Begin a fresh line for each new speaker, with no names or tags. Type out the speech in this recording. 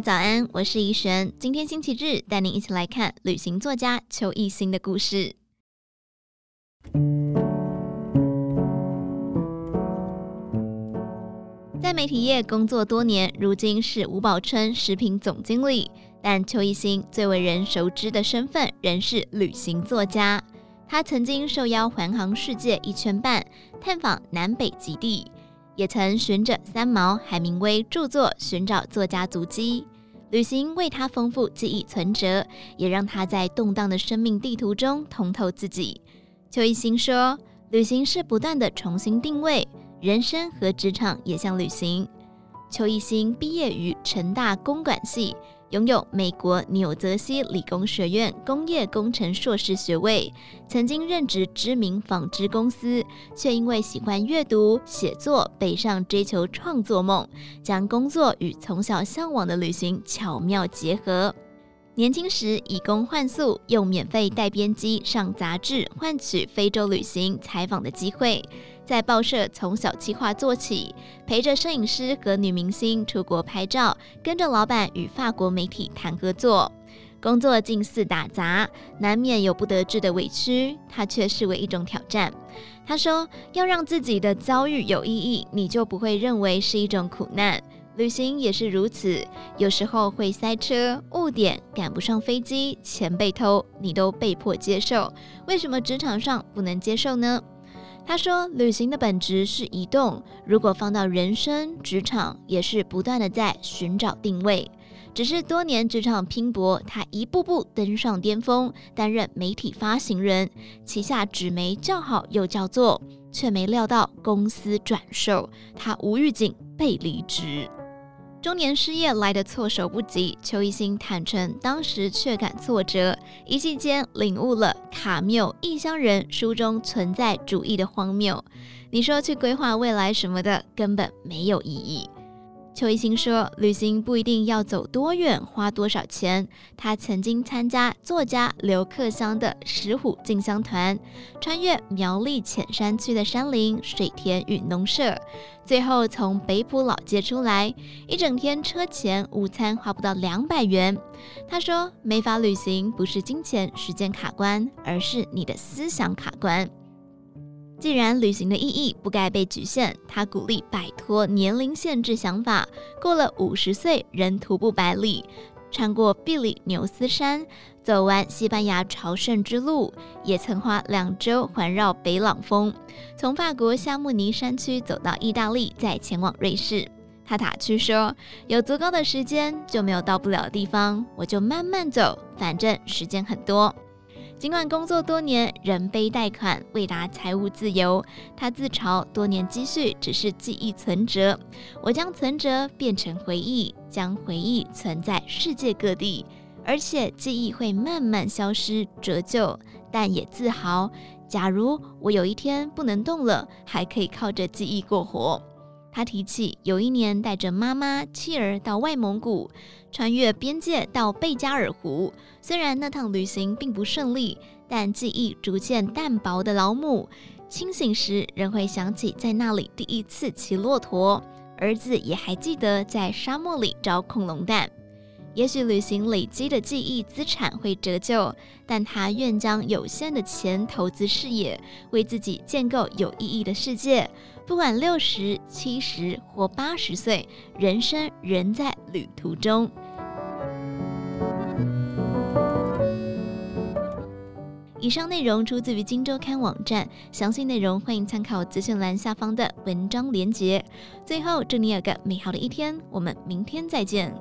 早安，我是怡璇。今天星期日，带您一起来看旅行作家邱一新的故事。在媒体业工作多年，如今是吴宝春食品总经理。但邱一新最为人熟知的身份仍是旅行作家。他曾经受邀环航世界一圈半，探访南北极地，也曾循着三毛、海明威著作寻找作家足迹。旅行为他丰富记忆存折，也让他在动荡的生命地图中通透自己。邱一新说：“旅行是不断的重新定位，人生和职场也像旅行。”邱一新毕业于成大公管系。拥有美国纽泽西理工学院工业工程硕士学位，曾经任职知名纺织公司，却因为喜欢阅读写作，北上追求创作梦，将工作与从小向往的旅行巧妙结合。年轻时以工换宿，用免费带编机上杂志换取非洲旅行采访的机会。在报社从小企划做起，陪着摄影师和女明星出国拍照，跟着老板与法国媒体谈合作。工作近似打杂，难免有不得志的委屈，他却视为一种挑战。他说：“要让自己的遭遇有意义，你就不会认为是一种苦难。旅行也是如此，有时候会塞车、误点、赶不上飞机、钱被偷，你都被迫接受。为什么职场上不能接受呢？”他说：“旅行的本质是移动，如果放到人生、职场，也是不断地在寻找定位。只是多年职场拼搏，他一步步登上巅峰，担任媒体发行人，旗下纸媒叫好又叫座，却没料到公司转售，他无预警被离职。”中年失业来得措手不及，邱一新坦诚当时却感挫折，一夕间领悟了卡缪《异乡人》书中存在主义的荒谬。你说去规划未来什么的，根本没有意义。邱一新说：“旅行不一定要走多远，花多少钱。他曾经参加作家刘克襄的石虎进香团，穿越苗栗浅山区的山林、水田与农舍，最后从北埔老街出来，一整天车钱、午餐花不到两百元。他说：没法旅行，不是金钱、时间卡关，而是你的思想卡关。”既然旅行的意义不该被局限，他鼓励摆脱年龄限制想法，过了五十岁仍徒步百里，穿过比利牛斯山，走完西班牙朝圣之路，也曾花两周环绕北朗峰，从法国夏慕尼山区走到意大利，再前往瑞士。他打趣说：“有足够的时间，就没有到不了的地方，我就慢慢走，反正时间很多。”尽管工作多年，仍背贷款，未达财务自由，他自嘲多年积蓄只是记忆存折。我将存折变成回忆，将回忆存在世界各地，而且记忆会慢慢消失折旧，但也自豪。假如我有一天不能动了，还可以靠着记忆过活。他提起有一年带着妈妈、妻儿到外蒙古，穿越边界到贝加尔湖。虽然那趟旅行并不顺利，但记忆逐渐淡薄的老母，清醒时仍会想起在那里第一次骑骆驼。儿子也还记得在沙漠里找恐龙蛋。也许旅行累积的记忆资产会折旧，但他愿将有限的钱投资事业，为自己建构有意义的世界。不管六十、七十或八十岁，人生仍在旅途中。以上内容出自于《金周刊》网站，详细内容欢迎参考资讯栏下方的文章连结。最后，祝你有个美好的一天，我们明天再见。